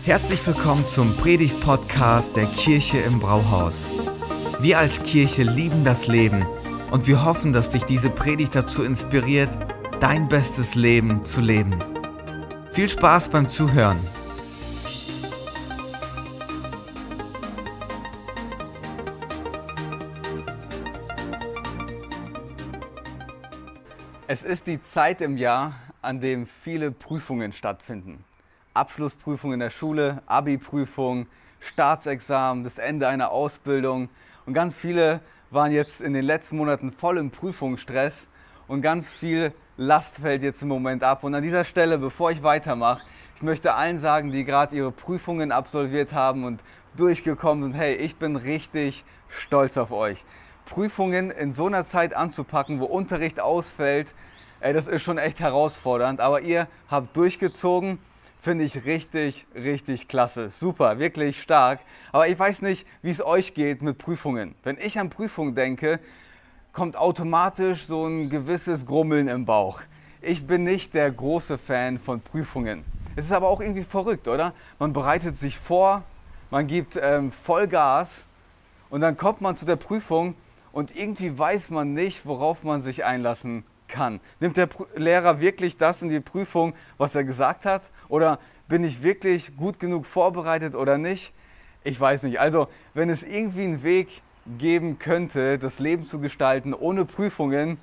Herzlich willkommen zum Predigt-Podcast der Kirche im Brauhaus. Wir als Kirche lieben das Leben und wir hoffen, dass dich diese Predigt dazu inspiriert, dein bestes Leben zu leben. Viel Spaß beim Zuhören. Es ist die Zeit im Jahr, an dem viele Prüfungen stattfinden. Abschlussprüfung in der Schule, Abi-Prüfung, Staatsexamen, das Ende einer Ausbildung. Und ganz viele waren jetzt in den letzten Monaten voll im Prüfungsstress und ganz viel Last fällt jetzt im Moment ab. Und an dieser Stelle, bevor ich weitermache, ich möchte allen sagen, die gerade ihre Prüfungen absolviert haben und durchgekommen sind, hey, ich bin richtig stolz auf euch. Prüfungen in so einer Zeit anzupacken, wo Unterricht ausfällt, ey, das ist schon echt herausfordernd. Aber ihr habt durchgezogen finde ich richtig, richtig klasse. Super, wirklich stark. Aber ich weiß nicht, wie es euch geht mit Prüfungen. Wenn ich an Prüfungen denke, kommt automatisch so ein gewisses Grummeln im Bauch. Ich bin nicht der große Fan von Prüfungen. Es ist aber auch irgendwie verrückt, oder? Man bereitet sich vor, man gibt ähm, Vollgas und dann kommt man zu der Prüfung und irgendwie weiß man nicht, worauf man sich einlassen kann. Nimmt der Lehrer wirklich das in die Prüfung, was er gesagt hat? Oder bin ich wirklich gut genug vorbereitet oder nicht? Ich weiß nicht. Also, wenn es irgendwie einen Weg geben könnte, das Leben zu gestalten ohne Prüfungen,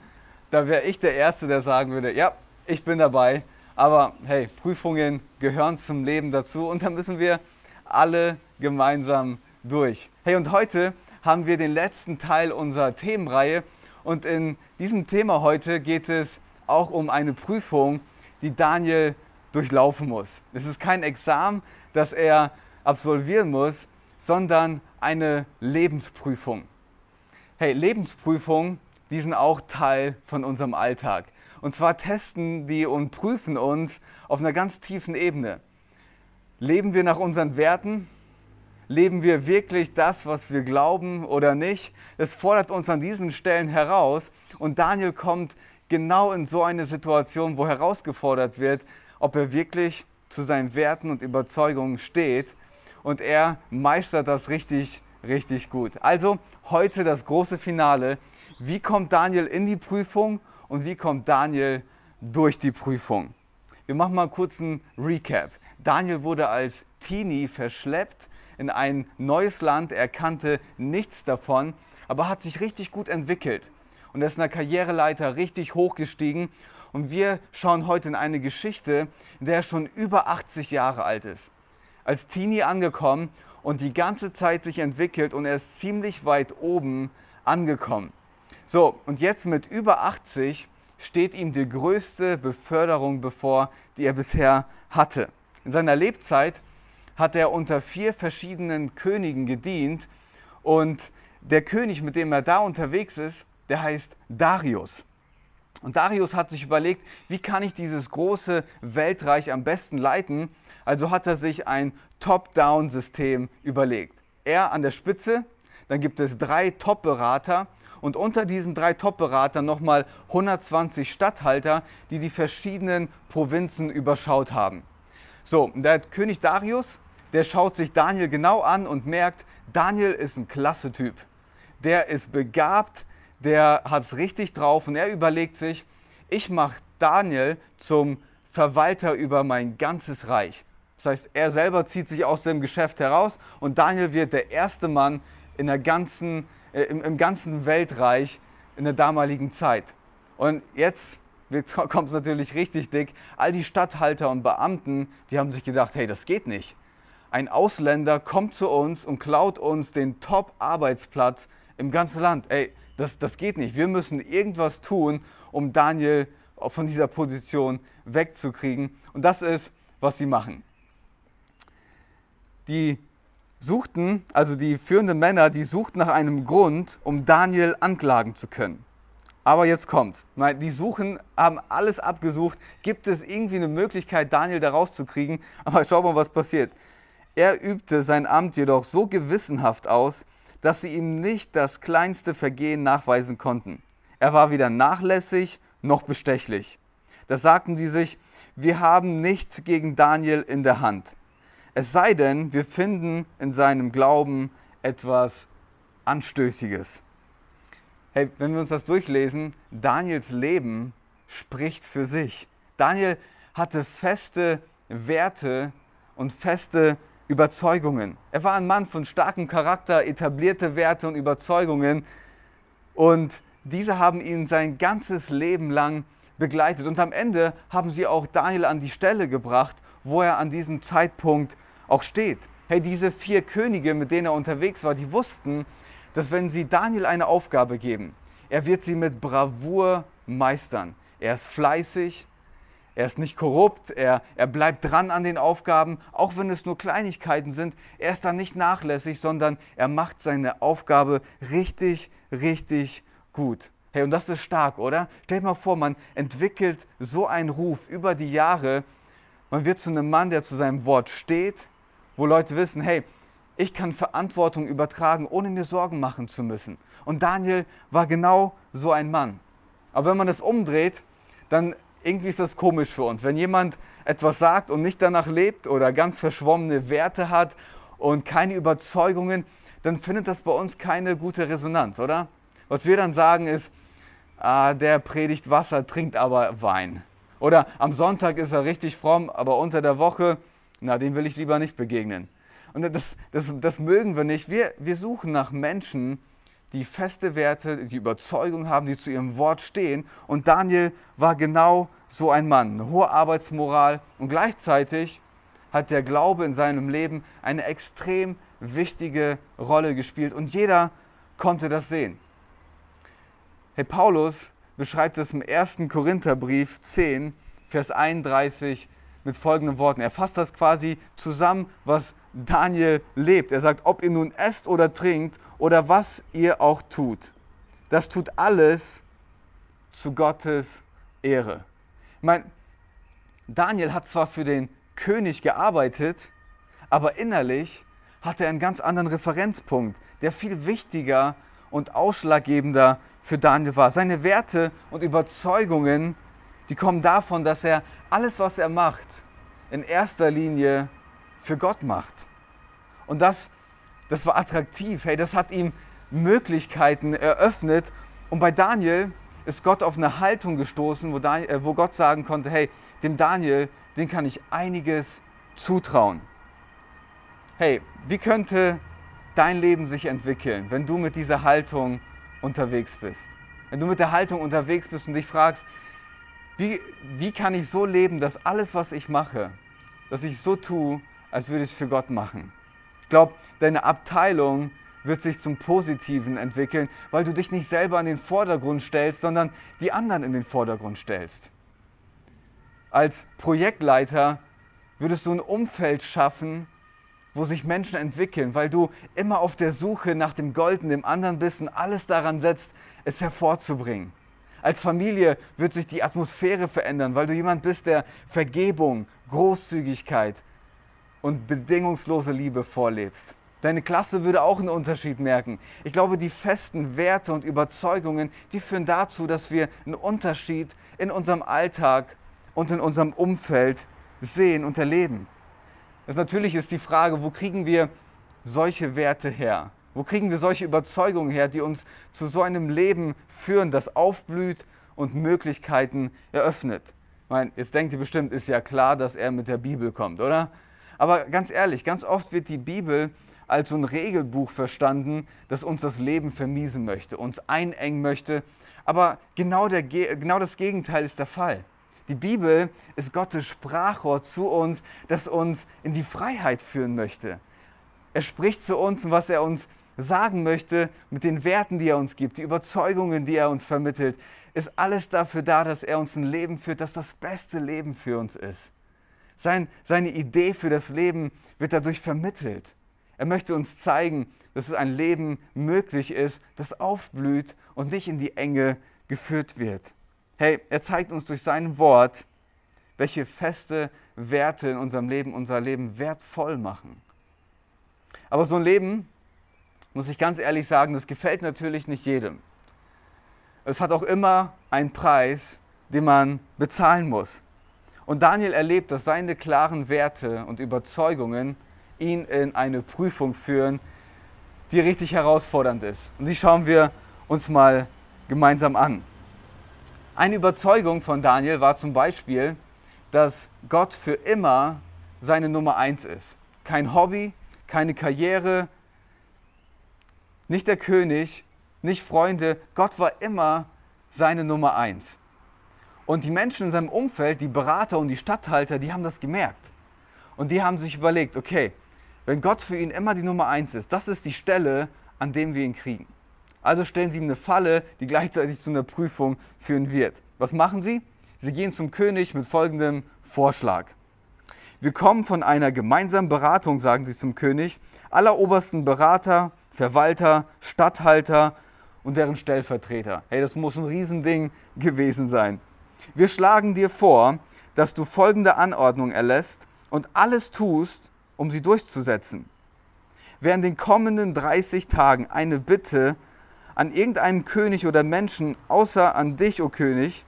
da wäre ich der Erste, der sagen würde, ja, ich bin dabei. Aber hey, Prüfungen gehören zum Leben dazu und da müssen wir alle gemeinsam durch. Hey, und heute haben wir den letzten Teil unserer Themenreihe und in diesem Thema heute geht es auch um eine Prüfung, die Daniel durchlaufen muss. Es ist kein Examen, das er absolvieren muss, sondern eine Lebensprüfung. Hey, Lebensprüfungen, die sind auch Teil von unserem Alltag. Und zwar testen die und prüfen uns auf einer ganz tiefen Ebene. Leben wir nach unseren Werten? Leben wir wirklich das, was wir glauben oder nicht? Es fordert uns an diesen Stellen heraus. Und Daniel kommt genau in so eine Situation, wo herausgefordert wird, ob er wirklich zu seinen Werten und Überzeugungen steht. Und er meistert das richtig, richtig gut. Also heute das große Finale. Wie kommt Daniel in die Prüfung und wie kommt Daniel durch die Prüfung? Wir machen mal kurz einen Recap. Daniel wurde als Teenie verschleppt in ein neues Land. Er kannte nichts davon, aber hat sich richtig gut entwickelt. Und er ist in der Karriereleiter richtig hochgestiegen und wir schauen heute in eine Geschichte, in der er schon über 80 Jahre alt ist. Als Teenie angekommen und die ganze Zeit sich entwickelt und er ist ziemlich weit oben angekommen. So, und jetzt mit über 80 steht ihm die größte Beförderung bevor, die er bisher hatte. In seiner Lebzeit hat er unter vier verschiedenen Königen gedient und der König, mit dem er da unterwegs ist, der heißt Darius. Und Darius hat sich überlegt, wie kann ich dieses große Weltreich am besten leiten? Also hat er sich ein Top-Down-System überlegt. Er an der Spitze, dann gibt es drei Top-Berater und unter diesen drei Top-Beratern nochmal 120 Statthalter, die die verschiedenen Provinzen überschaut haben. So, der König Darius, der schaut sich Daniel genau an und merkt, Daniel ist ein klasse Typ. Der ist begabt, der hat es richtig drauf und er überlegt sich, ich mache Daniel zum Verwalter über mein ganzes Reich. Das heißt, er selber zieht sich aus dem Geschäft heraus und Daniel wird der erste Mann in der ganzen, äh, im, im, ganzen Weltreich in der damaligen Zeit. Und jetzt kommt es natürlich richtig dick. All die Statthalter und Beamten, die haben sich gedacht, hey, das geht nicht. Ein Ausländer kommt zu uns und klaut uns den Top-Arbeitsplatz im ganzen Land. Ey, das, das geht nicht. Wir müssen irgendwas tun, um Daniel von dieser Position wegzukriegen. Und das ist, was sie machen. Die suchten, also die führenden Männer, die suchten nach einem Grund, um Daniel anklagen zu können. Aber jetzt kommt's. Die suchen, haben alles abgesucht. Gibt es irgendwie eine Möglichkeit, Daniel da rauszukriegen? Aber schau mal, was passiert. Er übte sein Amt jedoch so gewissenhaft aus, dass sie ihm nicht das kleinste Vergehen nachweisen konnten. Er war weder nachlässig noch bestechlich. Da sagten sie sich, wir haben nichts gegen Daniel in der Hand. Es sei denn, wir finden in seinem Glauben etwas Anstößiges. Hey, wenn wir uns das durchlesen, Daniels Leben spricht für sich. Daniel hatte feste Werte und feste Überzeugungen. Er war ein Mann von starkem Charakter, etablierte Werte und Überzeugungen und diese haben ihn sein ganzes Leben lang begleitet. Und am Ende haben sie auch Daniel an die Stelle gebracht, wo er an diesem Zeitpunkt auch steht. Hey, diese vier Könige, mit denen er unterwegs war, die wussten, dass wenn sie Daniel eine Aufgabe geben, er wird sie mit Bravour meistern. Er ist fleißig, er ist nicht korrupt, er, er bleibt dran an den Aufgaben, auch wenn es nur Kleinigkeiten sind. Er ist dann nicht nachlässig, sondern er macht seine Aufgabe richtig, richtig gut. Hey, und das ist stark, oder? Stell dir mal vor, man entwickelt so einen Ruf über die Jahre. Man wird zu einem Mann, der zu seinem Wort steht, wo Leute wissen, hey, ich kann Verantwortung übertragen, ohne mir Sorgen machen zu müssen. Und Daniel war genau so ein Mann. Aber wenn man das umdreht, dann irgendwie ist das komisch für uns. Wenn jemand etwas sagt und nicht danach lebt oder ganz verschwommene Werte hat und keine Überzeugungen, dann findet das bei uns keine gute Resonanz, oder? Was wir dann sagen ist, ah, der predigt Wasser, trinkt aber Wein. Oder am Sonntag ist er richtig fromm, aber unter der Woche, na, dem will ich lieber nicht begegnen. Und das, das, das mögen wir nicht. Wir, wir suchen nach Menschen, die feste Werte, die Überzeugung haben, die zu ihrem Wort stehen. Und Daniel war genau so ein Mann, eine hohe Arbeitsmoral und gleichzeitig hat der Glaube in seinem Leben eine extrem wichtige Rolle gespielt und jeder konnte das sehen. Hey, Paulus beschreibt es im 1. Korintherbrief 10, Vers 31 mit folgenden Worten. Er fasst das quasi zusammen, was Daniel lebt. Er sagt, ob ihr nun esst oder trinkt oder was ihr auch tut, das tut alles zu Gottes Ehre. Ich meine, Daniel hat zwar für den König gearbeitet, aber innerlich hat er einen ganz anderen Referenzpunkt, der viel wichtiger und ausschlaggebender für Daniel war. Seine Werte und Überzeugungen, die kommen davon, dass er alles, was er macht, in erster Linie für Gott macht. Und das, das war attraktiv. Hey, das hat ihm Möglichkeiten eröffnet. Und bei Daniel ist Gott auf eine Haltung gestoßen, wo, Daniel, äh, wo Gott sagen konnte, hey, dem Daniel, den kann ich einiges zutrauen. Hey, wie könnte dein Leben sich entwickeln, wenn du mit dieser Haltung unterwegs bist? Wenn du mit der Haltung unterwegs bist und dich fragst, wie, wie kann ich so leben, dass alles, was ich mache, dass ich so tue, als würde ich es für Gott machen. Ich glaube, deine Abteilung wird sich zum Positiven entwickeln, weil du dich nicht selber in den Vordergrund stellst, sondern die anderen in den Vordergrund stellst. Als Projektleiter würdest du ein Umfeld schaffen, wo sich Menschen entwickeln, weil du immer auf der Suche nach dem Golden, dem anderen bist und alles daran setzt, es hervorzubringen. Als Familie wird sich die Atmosphäre verändern, weil du jemand bist, der Vergebung, Großzügigkeit und bedingungslose Liebe vorlebst. Deine Klasse würde auch einen Unterschied merken. Ich glaube, die festen Werte und Überzeugungen, die führen dazu, dass wir einen Unterschied in unserem Alltag und in unserem Umfeld sehen und erleben. Das natürlich ist die Frage, wo kriegen wir solche Werte her? Wo kriegen wir solche Überzeugungen her, die uns zu so einem Leben führen, das aufblüht und Möglichkeiten eröffnet? Ich meine, jetzt denkt ihr bestimmt, ist ja klar, dass er mit der Bibel kommt, oder? Aber ganz ehrlich, ganz oft wird die Bibel als so ein Regelbuch verstanden, das uns das Leben vermiesen möchte, uns einengen möchte. Aber genau, der, genau das Gegenteil ist der Fall. Die Bibel ist Gottes Sprachrohr zu uns, das uns in die Freiheit führen möchte. Er spricht zu uns und was er uns sagen möchte mit den Werten, die er uns gibt, die Überzeugungen, die er uns vermittelt, ist alles dafür da, dass er uns ein Leben führt, das das beste Leben für uns ist. Sein, seine Idee für das Leben wird dadurch vermittelt. Er möchte uns zeigen, dass es ein Leben möglich ist, das aufblüht und nicht in die Enge geführt wird. Hey, er zeigt uns durch sein Wort, welche feste Werte in unserem Leben unser Leben wertvoll machen. Aber so ein Leben, muss ich ganz ehrlich sagen, das gefällt natürlich nicht jedem. Es hat auch immer einen Preis, den man bezahlen muss. Und Daniel erlebt, dass seine klaren Werte und Überzeugungen ihn in eine Prüfung führen, die richtig herausfordernd ist. Und die schauen wir uns mal gemeinsam an. Eine Überzeugung von Daniel war zum Beispiel, dass Gott für immer seine Nummer eins ist. Kein Hobby, keine Karriere, nicht der König, nicht Freunde. Gott war immer seine Nummer eins. Und die Menschen in seinem Umfeld, die Berater und die Statthalter, die haben das gemerkt. Und die haben sich überlegt, okay, wenn Gott für ihn immer die Nummer eins ist, das ist die Stelle, an dem wir ihn kriegen. Also stellen sie ihm eine Falle, die gleichzeitig zu einer Prüfung führen wird. Was machen sie? Sie gehen zum König mit folgendem Vorschlag. Wir kommen von einer gemeinsamen Beratung, sagen sie zum König, aller obersten Berater, Verwalter, Statthalter und deren Stellvertreter. Hey, das muss ein Riesending gewesen sein. Wir schlagen dir vor, dass du folgende Anordnung erlässt und alles tust, um sie durchzusetzen. Wer in den kommenden 30 Tagen eine Bitte an irgendeinen König oder Menschen außer an dich, o oh König,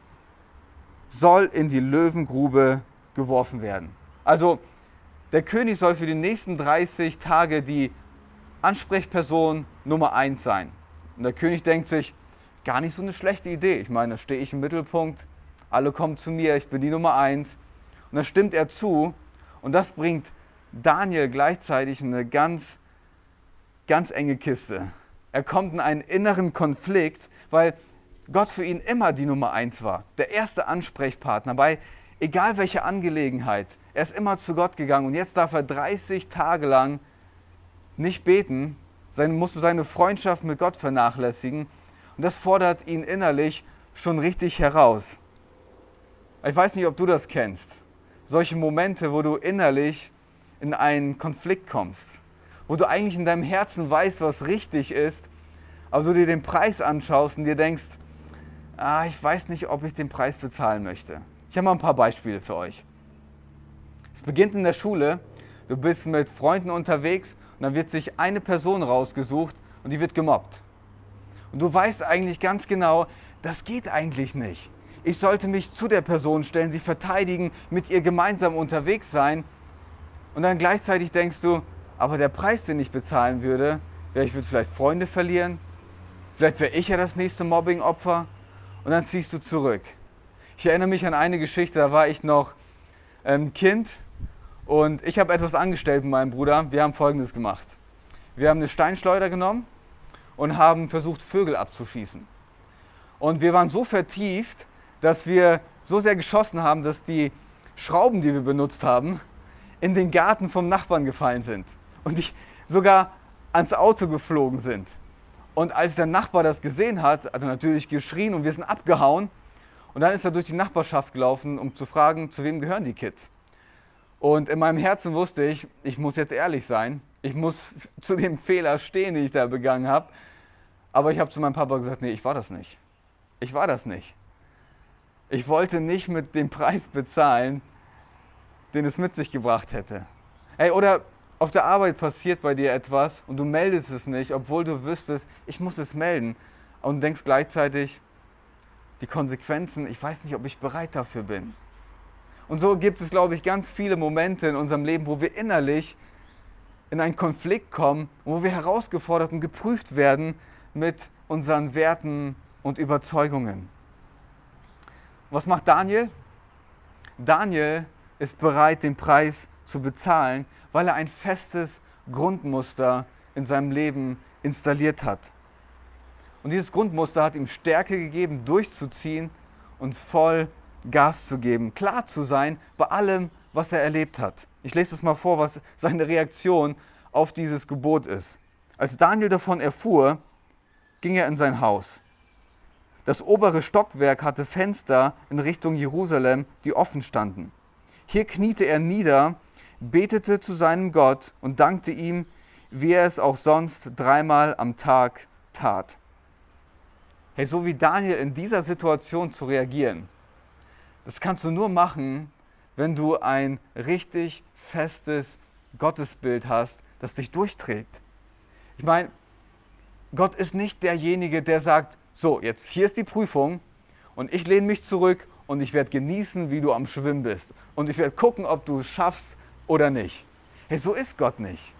soll in die Löwengrube geworfen werden. Also der König soll für die nächsten 30 Tage die Ansprechperson Nummer 1 sein. Und der König denkt sich, gar nicht so eine schlechte Idee. Ich meine, da stehe ich im Mittelpunkt, alle kommen zu mir, ich bin die Nummer 1. Und dann stimmt er zu und das bringt Daniel gleichzeitig eine ganz, ganz enge Kiste. Er kommt in einen inneren Konflikt, weil Gott für ihn immer die Nummer eins war, der erste Ansprechpartner bei egal welcher Angelegenheit. Er ist immer zu Gott gegangen und jetzt darf er 30 Tage lang nicht beten, seine, muss seine Freundschaft mit Gott vernachlässigen und das fordert ihn innerlich schon richtig heraus. Ich weiß nicht, ob du das kennst. Solche Momente, wo du innerlich in einen Konflikt kommst, wo du eigentlich in deinem Herzen weißt, was richtig ist, aber du dir den Preis anschaust und dir denkst, ah, ich weiß nicht, ob ich den Preis bezahlen möchte. Ich habe mal ein paar Beispiele für euch. Es beginnt in der Schule, du bist mit Freunden unterwegs und dann wird sich eine Person rausgesucht und die wird gemobbt. Und du weißt eigentlich ganz genau, das geht eigentlich nicht. Ich sollte mich zu der Person stellen, sie verteidigen, mit ihr gemeinsam unterwegs sein und dann gleichzeitig denkst du, aber der Preis, den ich bezahlen würde, wäre, ich würde vielleicht Freunde verlieren, vielleicht wäre ich ja das nächste Mobbing-Opfer und dann ziehst du zurück. Ich erinnere mich an eine Geschichte, da war ich noch ähm, Kind und ich habe etwas angestellt mit meinem Bruder. Wir haben Folgendes gemacht. Wir haben eine Steinschleuder genommen und haben versucht, Vögel abzuschießen. Und wir waren so vertieft, dass wir so sehr geschossen haben, dass die Schrauben, die wir benutzt haben, in den Garten vom Nachbarn gefallen sind und die sogar ans Auto geflogen sind. Und als der Nachbar das gesehen hat, hat er natürlich geschrien und wir sind abgehauen. Und dann ist er durch die Nachbarschaft gelaufen, um zu fragen, zu wem gehören die Kids. Und in meinem Herzen wusste ich, ich muss jetzt ehrlich sein. Ich muss zu dem Fehler stehen, den ich da begangen habe. Aber ich habe zu meinem Papa gesagt, nee, ich war das nicht. Ich war das nicht. Ich wollte nicht mit dem Preis bezahlen, den es mit sich gebracht hätte. Hey, oder auf der Arbeit passiert bei dir etwas und du meldest es nicht, obwohl du wüsstest, ich muss es melden. Und denkst gleichzeitig, die Konsequenzen, ich weiß nicht, ob ich bereit dafür bin. Und so gibt es, glaube ich, ganz viele Momente in unserem Leben, wo wir innerlich in einen Konflikt kommen, wo wir herausgefordert und geprüft werden mit unseren Werten und Überzeugungen. Was macht Daniel? Daniel ist bereit, den Preis zu bezahlen, weil er ein festes Grundmuster in seinem Leben installiert hat. Und dieses Grundmuster hat ihm Stärke gegeben, durchzuziehen und voll Gas zu geben, klar zu sein bei allem, was er erlebt hat. Ich lese es mal vor, was seine Reaktion auf dieses Gebot ist. Als Daniel davon erfuhr, ging er in sein Haus. Das obere Stockwerk hatte Fenster in Richtung Jerusalem, die offen standen. Hier kniete er nieder, betete zu seinem Gott und dankte ihm, wie er es auch sonst dreimal am Tag tat. Hey, so wie Daniel in dieser Situation zu reagieren, das kannst du nur machen, wenn du ein richtig festes Gottesbild hast, das dich durchträgt. Ich meine, Gott ist nicht derjenige, der sagt, so, jetzt hier ist die Prüfung und ich lehne mich zurück und ich werde genießen, wie du am Schwimmen bist. Und ich werde gucken, ob du es schaffst oder nicht. Hey, so ist Gott nicht.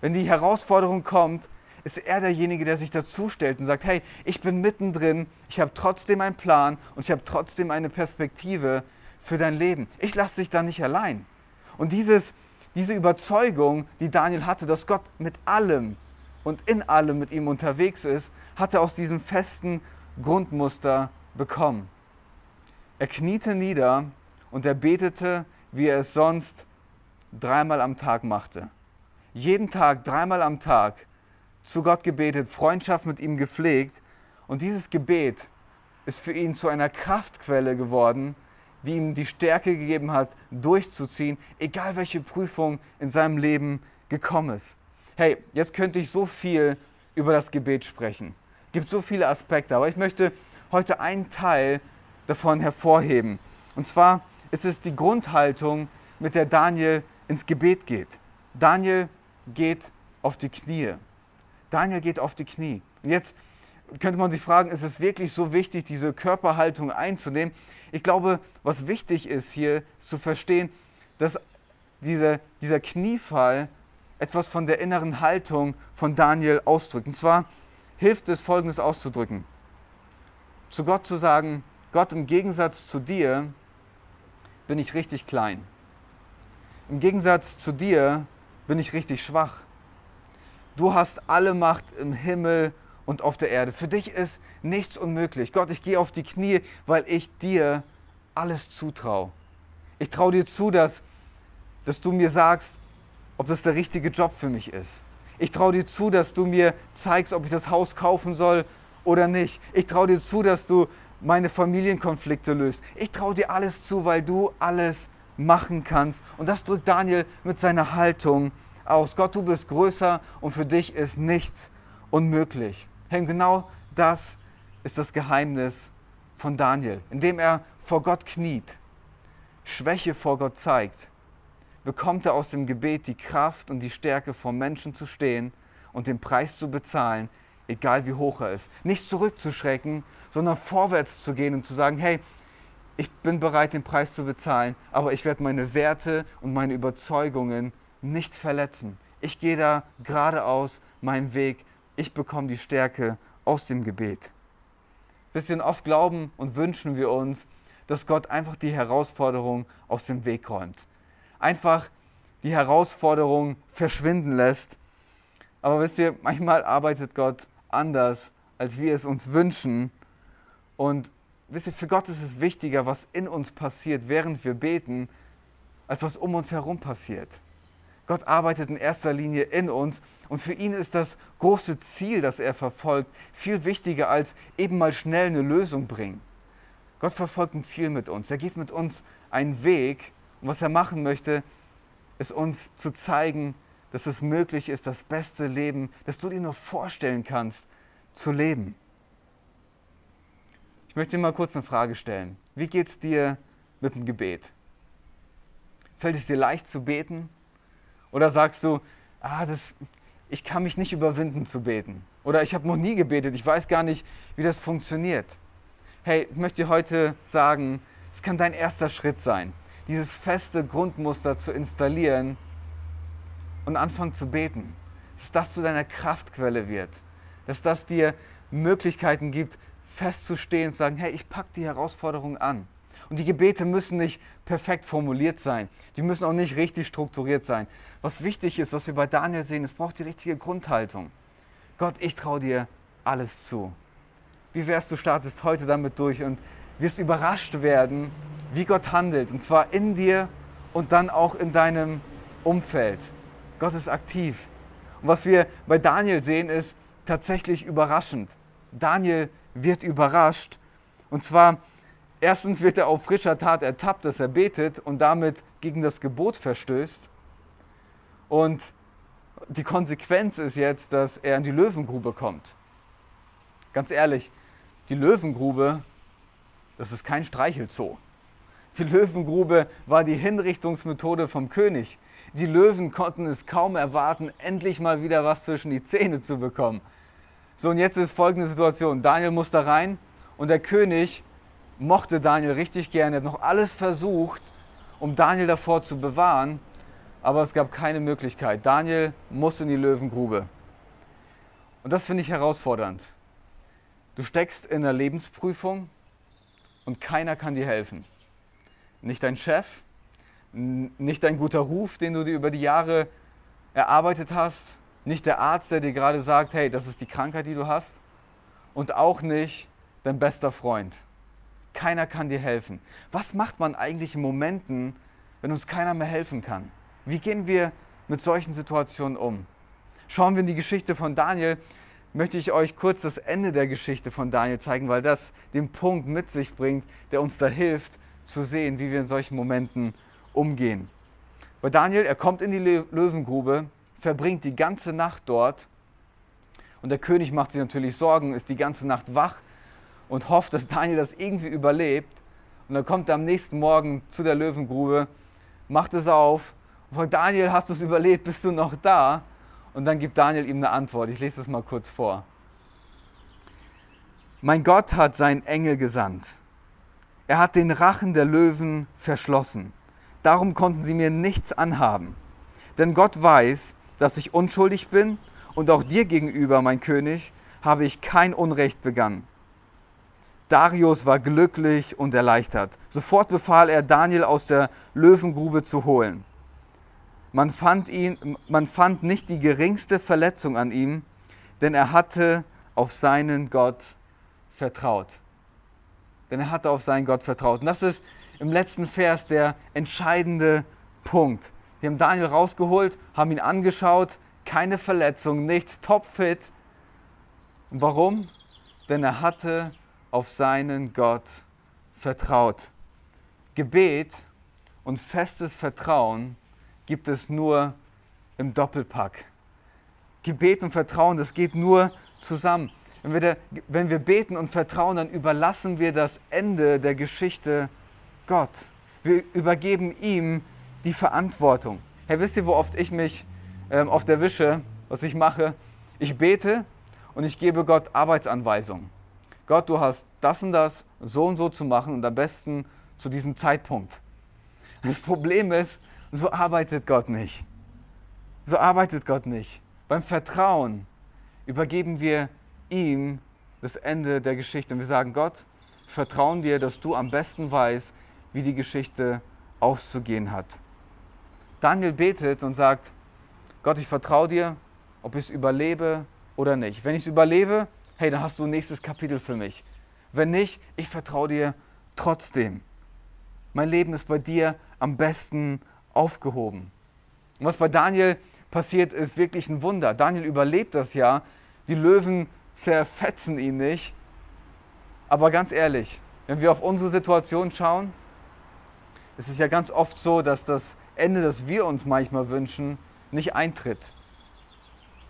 Wenn die Herausforderung kommt, ist er derjenige, der sich dazustellt und sagt, hey, ich bin mittendrin, ich habe trotzdem einen Plan und ich habe trotzdem eine Perspektive für dein Leben. Ich lasse dich da nicht allein. Und dieses, diese Überzeugung, die Daniel hatte, dass Gott mit allem und in allem mit ihm unterwegs ist, hat er aus diesem festen Grundmuster bekommen. Er kniete nieder und er betete, wie er es sonst dreimal am Tag machte. Jeden Tag, dreimal am Tag zu Gott gebetet, Freundschaft mit ihm gepflegt. Und dieses Gebet ist für ihn zu einer Kraftquelle geworden, die ihm die Stärke gegeben hat, durchzuziehen, egal welche Prüfung in seinem Leben gekommen ist. Hey, jetzt könnte ich so viel über das Gebet sprechen. Es gibt so viele Aspekte, aber ich möchte heute einen Teil davon hervorheben. Und zwar ist es die Grundhaltung, mit der Daniel ins Gebet geht. Daniel geht auf die Knie. Daniel geht auf die Knie. Und jetzt könnte man sich fragen, ist es wirklich so wichtig, diese Körperhaltung einzunehmen? Ich glaube, was wichtig ist hier zu verstehen, dass diese, dieser Kniefall etwas von der inneren Haltung von Daniel ausdrückt. Und zwar hilft es, Folgendes auszudrücken. Zu Gott zu sagen, Gott, im Gegensatz zu dir bin ich richtig klein. Im Gegensatz zu dir bin ich richtig schwach. Du hast alle Macht im Himmel und auf der Erde. Für dich ist nichts unmöglich. Gott, ich gehe auf die Knie, weil ich dir alles zutraue. Ich traue dir zu, dass, dass du mir sagst, ob das der richtige Job für mich ist. Ich traue dir zu, dass du mir zeigst, ob ich das Haus kaufen soll oder nicht. Ich traue dir zu, dass du meine Familienkonflikte löst. Ich traue dir alles zu, weil du alles machen kannst. Und das drückt Daniel mit seiner Haltung aus. Gott, du bist größer und für dich ist nichts unmöglich. Hey, genau das ist das Geheimnis von Daniel, indem er vor Gott kniet, Schwäche vor Gott zeigt, bekommt er aus dem Gebet die Kraft und die Stärke, vor Menschen zu stehen und den Preis zu bezahlen, egal wie hoch er ist. Nicht zurückzuschrecken, sondern vorwärts zu gehen und zu sagen, hey, ich bin bereit, den Preis zu bezahlen, aber ich werde meine Werte und meine Überzeugungen nicht verletzen. Ich gehe da geradeaus meinen Weg. Ich bekomme die Stärke aus dem Gebet. Wisst oft glauben und wünschen wir uns, dass Gott einfach die Herausforderung aus dem Weg räumt. Einfach die Herausforderung verschwinden lässt. Aber wisst ihr, manchmal arbeitet Gott anders, als wir es uns wünschen. Und wisst ihr, für Gott ist es wichtiger, was in uns passiert, während wir beten, als was um uns herum passiert. Gott arbeitet in erster Linie in uns und für ihn ist das große Ziel, das er verfolgt, viel wichtiger als eben mal schnell eine Lösung bringen. Gott verfolgt ein Ziel mit uns. Er geht mit uns einen Weg und was er machen möchte, ist uns zu zeigen, dass es möglich ist, das beste Leben, das du dir nur vorstellen kannst, zu leben. Ich möchte dir mal kurz eine Frage stellen. Wie geht es dir mit dem Gebet? Fällt es dir leicht zu beten? Oder sagst du, ah, das, ich kann mich nicht überwinden zu beten. Oder ich habe noch nie gebetet, ich weiß gar nicht, wie das funktioniert. Hey, ich möchte dir heute sagen, es kann dein erster Schritt sein, dieses feste Grundmuster zu installieren und anfangen zu beten. Dass das zu deiner Kraftquelle wird. Dass das dir Möglichkeiten gibt, festzustehen und zu sagen, hey, ich packe die Herausforderung an. Und die Gebete müssen nicht perfekt formuliert sein. Die müssen auch nicht richtig strukturiert sein. Was wichtig ist, was wir bei Daniel sehen, es braucht die richtige Grundhaltung. Gott, ich traue dir alles zu. Wie wärst du startest heute damit durch und wirst überrascht werden, wie Gott handelt. Und zwar in dir und dann auch in deinem Umfeld. Gott ist aktiv. Und was wir bei Daniel sehen, ist tatsächlich überraschend. Daniel wird überrascht. Und zwar Erstens wird er auf frischer Tat ertappt, dass er betet und damit gegen das Gebot verstößt. Und die Konsequenz ist jetzt, dass er in die Löwengrube kommt. Ganz ehrlich, die Löwengrube, das ist kein Streichelzoo. Die Löwengrube war die Hinrichtungsmethode vom König. Die Löwen konnten es kaum erwarten, endlich mal wieder was zwischen die Zähne zu bekommen. So, und jetzt ist folgende Situation. Daniel muss da rein und der König mochte Daniel richtig gerne, er hat noch alles versucht, um Daniel davor zu bewahren. aber es gab keine Möglichkeit. Daniel musste in die Löwengrube. Und das finde ich herausfordernd. Du steckst in einer Lebensprüfung und keiner kann dir helfen. Nicht dein Chef, nicht dein guter Ruf, den du dir über die Jahre erarbeitet hast, nicht der Arzt, der dir gerade sagt, hey, das ist die Krankheit, die du hast, und auch nicht dein bester Freund. Keiner kann dir helfen. Was macht man eigentlich in Momenten, wenn uns keiner mehr helfen kann? Wie gehen wir mit solchen Situationen um? Schauen wir in die Geschichte von Daniel, möchte ich euch kurz das Ende der Geschichte von Daniel zeigen, weil das den Punkt mit sich bringt, der uns da hilft zu sehen, wie wir in solchen Momenten umgehen. Bei Daniel, er kommt in die Löwengrube, verbringt die ganze Nacht dort und der König macht sich natürlich Sorgen, ist die ganze Nacht wach und hofft, dass Daniel das irgendwie überlebt. Und dann kommt er am nächsten Morgen zu der Löwengrube, macht es auf und fragt, Daniel, hast du es überlebt? Bist du noch da? Und dann gibt Daniel ihm eine Antwort. Ich lese das mal kurz vor. Mein Gott hat seinen Engel gesandt. Er hat den Rachen der Löwen verschlossen. Darum konnten sie mir nichts anhaben. Denn Gott weiß, dass ich unschuldig bin und auch dir gegenüber, mein König, habe ich kein Unrecht begangen. Darius war glücklich und erleichtert. Sofort befahl er, Daniel aus der Löwengrube zu holen. Man fand, ihn, man fand nicht die geringste Verletzung an ihm, denn er hatte auf seinen Gott vertraut. Denn er hatte auf seinen Gott vertraut. Und das ist im letzten Vers der entscheidende Punkt. Wir haben Daniel rausgeholt, haben ihn angeschaut, keine Verletzung, nichts, topfit. Und warum? Denn er hatte auf seinen Gott vertraut. Gebet und festes Vertrauen gibt es nur im Doppelpack. Gebet und Vertrauen, das geht nur zusammen. Wenn wir, da, wenn wir beten und vertrauen, dann überlassen wir das Ende der Geschichte Gott. Wir übergeben ihm die Verantwortung. Herr, wisst ihr, wo oft ich mich ähm, auf der Wische, was ich mache? Ich bete und ich gebe Gott Arbeitsanweisungen. Gott, du hast das und das so und so zu machen und am besten zu diesem Zeitpunkt. Das Problem ist, so arbeitet Gott nicht. So arbeitet Gott nicht. Beim Vertrauen übergeben wir ihm das Ende der Geschichte und wir sagen, Gott, vertrauen dir, dass du am besten weißt, wie die Geschichte auszugehen hat. Daniel betet und sagt, Gott, ich vertraue dir, ob ich es überlebe oder nicht. Wenn ich es überlebe, hey, dann hast du ein nächstes Kapitel für mich. Wenn nicht, ich vertraue dir trotzdem. Mein Leben ist bei dir am besten aufgehoben. Und was bei Daniel passiert, ist wirklich ein Wunder. Daniel überlebt das ja. Die Löwen zerfetzen ihn nicht. Aber ganz ehrlich, wenn wir auf unsere Situation schauen, ist es ja ganz oft so, dass das Ende, das wir uns manchmal wünschen, nicht eintritt.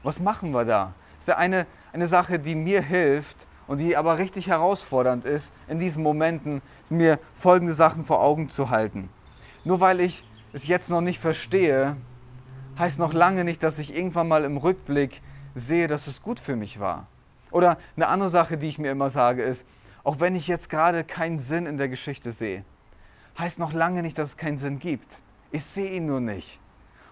Was machen wir da? Das ist ja eine, eine Sache, die mir hilft und die aber richtig herausfordernd ist, in diesen Momenten mir folgende Sachen vor Augen zu halten. Nur weil ich es jetzt noch nicht verstehe, heißt noch lange nicht, dass ich irgendwann mal im Rückblick sehe, dass es gut für mich war. Oder eine andere Sache, die ich mir immer sage, ist, auch wenn ich jetzt gerade keinen Sinn in der Geschichte sehe, heißt noch lange nicht, dass es keinen Sinn gibt. Ich sehe ihn nur nicht.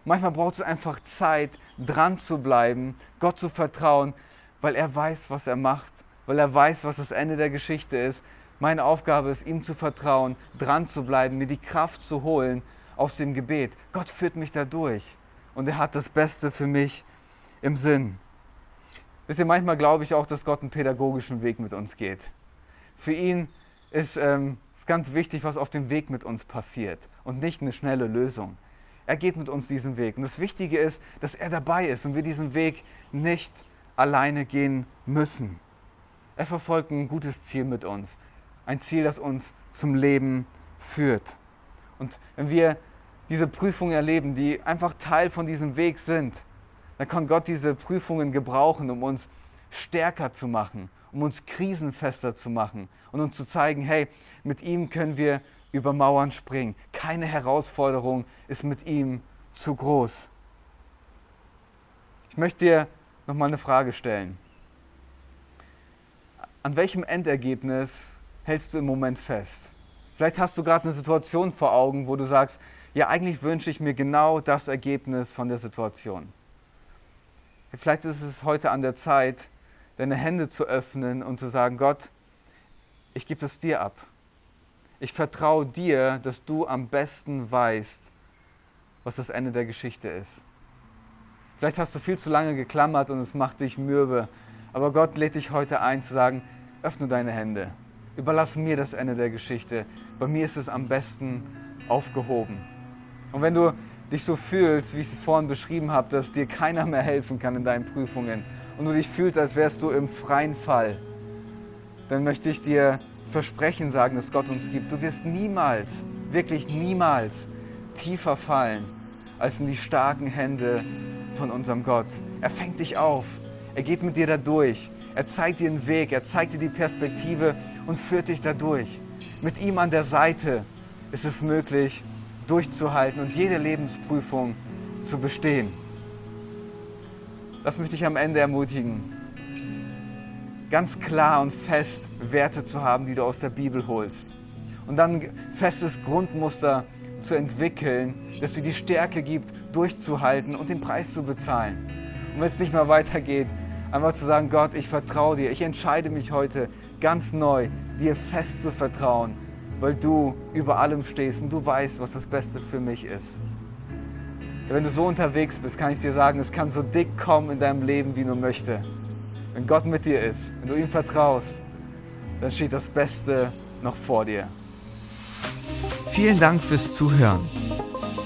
Manchmal braucht es einfach Zeit, dran zu bleiben, Gott zu vertrauen, weil er weiß, was er macht, weil er weiß, was das Ende der Geschichte ist. Meine Aufgabe ist, ihm zu vertrauen, dran zu bleiben, mir die Kraft zu holen aus dem Gebet. Gott führt mich da durch und er hat das Beste für mich im Sinn. Wisst ihr, manchmal glaube ich auch, dass Gott einen pädagogischen Weg mit uns geht. Für ihn ist ähm, ist ganz wichtig, was auf dem Weg mit uns passiert und nicht eine schnelle Lösung. Er geht mit uns diesen Weg. Und das Wichtige ist, dass er dabei ist und wir diesen Weg nicht alleine gehen müssen. Er verfolgt ein gutes Ziel mit uns. Ein Ziel, das uns zum Leben führt. Und wenn wir diese Prüfungen erleben, die einfach Teil von diesem Weg sind, dann kann Gott diese Prüfungen gebrauchen, um uns stärker zu machen, um uns krisenfester zu machen und uns zu zeigen, hey, mit ihm können wir über Mauern springen. Keine Herausforderung ist mit ihm zu groß. Ich möchte dir nochmal eine Frage stellen. An welchem Endergebnis hältst du im Moment fest? Vielleicht hast du gerade eine Situation vor Augen, wo du sagst, ja, eigentlich wünsche ich mir genau das Ergebnis von der Situation. Vielleicht ist es heute an der Zeit, deine Hände zu öffnen und zu sagen, Gott, ich gebe es dir ab. Ich vertraue dir, dass du am besten weißt, was das Ende der Geschichte ist. Vielleicht hast du viel zu lange geklammert und es macht dich mürbe. Aber Gott lädt dich heute ein zu sagen, öffne deine Hände. Überlass mir das Ende der Geschichte. Bei mir ist es am besten aufgehoben. Und wenn du dich so fühlst, wie ich es vorhin beschrieben habe, dass dir keiner mehr helfen kann in deinen Prüfungen und du dich fühlst, als wärst du im freien Fall, dann möchte ich dir Versprechen sagen, dass Gott uns gibt. Du wirst niemals, wirklich niemals tiefer fallen als in die starken Hände von unserem Gott. Er fängt dich auf. Er geht mit dir da durch. Er zeigt dir den Weg. Er zeigt dir die Perspektive und führt dich da durch. Mit ihm an der Seite ist es möglich, durchzuhalten und jede Lebensprüfung zu bestehen. Das möchte ich am Ende ermutigen. Ganz klar und fest Werte zu haben, die du aus der Bibel holst. Und dann ein festes Grundmuster zu entwickeln, das dir die Stärke gibt, durchzuhalten und den Preis zu bezahlen. Und wenn es nicht mehr weitergeht, einfach zu sagen, Gott, ich vertraue dir. Ich entscheide mich heute ganz neu, dir fest zu vertrauen weil du über allem stehst und du weißt, was das Beste für mich ist. Wenn du so unterwegs bist, kann ich dir sagen, es kann so dick kommen in deinem Leben, wie nur möchte. Wenn Gott mit dir ist, wenn du ihm vertraust, dann steht das Beste noch vor dir. Vielen Dank fürs Zuhören.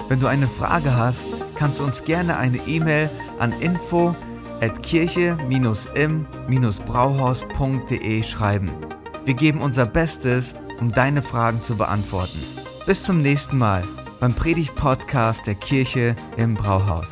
Wenn du eine Frage hast, kannst du uns gerne eine E-Mail an info at kirche-im-brauhaus.de schreiben. Wir geben unser Bestes, um deine Fragen zu beantworten. Bis zum nächsten Mal beim Predigt-Podcast der Kirche im Brauhaus.